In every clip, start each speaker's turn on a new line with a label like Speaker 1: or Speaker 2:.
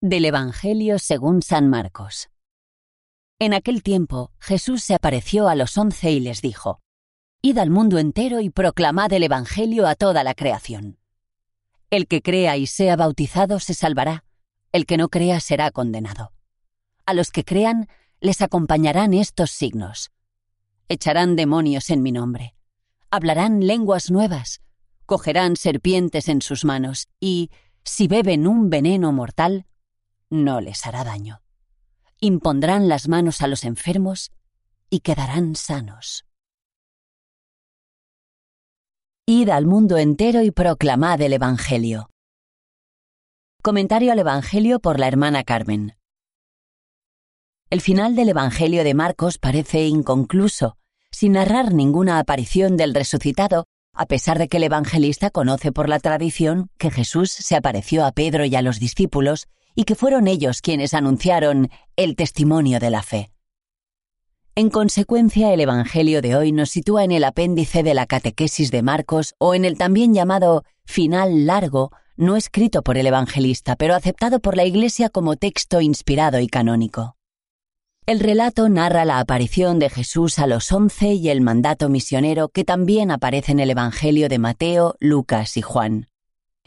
Speaker 1: del Evangelio según San Marcos. En aquel tiempo Jesús se apareció a los once y les dijo, Id al mundo entero y proclamad el Evangelio a toda la creación. El que crea y sea bautizado se salvará, el que no crea será condenado. A los que crean les acompañarán estos signos. Echarán demonios en mi nombre, hablarán lenguas nuevas, cogerán serpientes en sus manos y, si beben un veneno mortal, no les hará daño. Impondrán las manos a los enfermos y quedarán sanos. Id al mundo entero y proclamad el Evangelio. Comentario al Evangelio por la hermana Carmen. El final del Evangelio de Marcos parece inconcluso, sin narrar ninguna aparición del resucitado a pesar de que el evangelista conoce por la tradición que Jesús se apareció a Pedro y a los discípulos y que fueron ellos quienes anunciaron el testimonio de la fe. En consecuencia, el Evangelio de hoy nos sitúa en el apéndice de la catequesis de Marcos o en el también llamado final largo, no escrito por el evangelista, pero aceptado por la Iglesia como texto inspirado y canónico. El relato narra la aparición de Jesús a los once y el mandato misionero que también aparece en el Evangelio de Mateo, Lucas y Juan.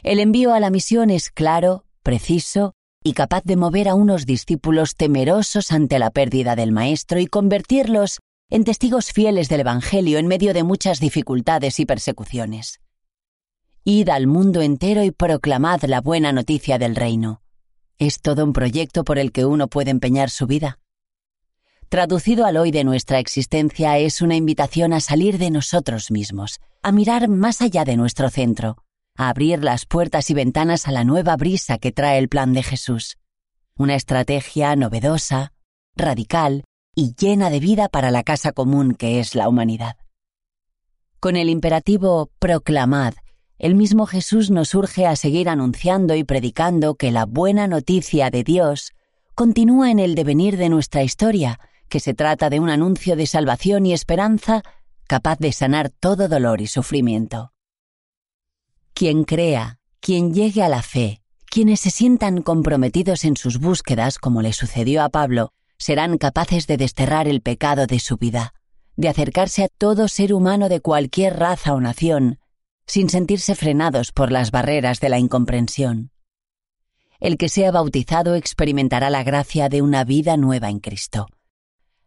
Speaker 1: El envío a la misión es claro, preciso y capaz de mover a unos discípulos temerosos ante la pérdida del Maestro y convertirlos en testigos fieles del Evangelio en medio de muchas dificultades y persecuciones. Id al mundo entero y proclamad la buena noticia del reino. Es todo un proyecto por el que uno puede empeñar su vida traducido al hoy de nuestra existencia, es una invitación a salir de nosotros mismos, a mirar más allá de nuestro centro, a abrir las puertas y ventanas a la nueva brisa que trae el plan de Jesús. Una estrategia novedosa, radical y llena de vida para la casa común que es la humanidad. Con el imperativo proclamad, el mismo Jesús nos urge a seguir anunciando y predicando que la buena noticia de Dios continúa en el devenir de nuestra historia que se trata de un anuncio de salvación y esperanza capaz de sanar todo dolor y sufrimiento. Quien crea, quien llegue a la fe, quienes se sientan comprometidos en sus búsquedas, como le sucedió a Pablo, serán capaces de desterrar el pecado de su vida, de acercarse a todo ser humano de cualquier raza o nación, sin sentirse frenados por las barreras de la incomprensión. El que sea bautizado experimentará la gracia de una vida nueva en Cristo.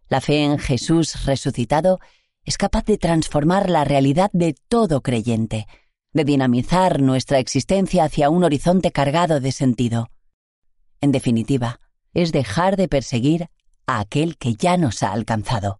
Speaker 1: La fe en Jesús resucitado es capaz de transformar la realidad de todo creyente, de dinamizar nuestra existencia hacia un horizonte cargado de sentido. En definitiva, es dejar de perseguir a aquel que ya nos ha alcanzado.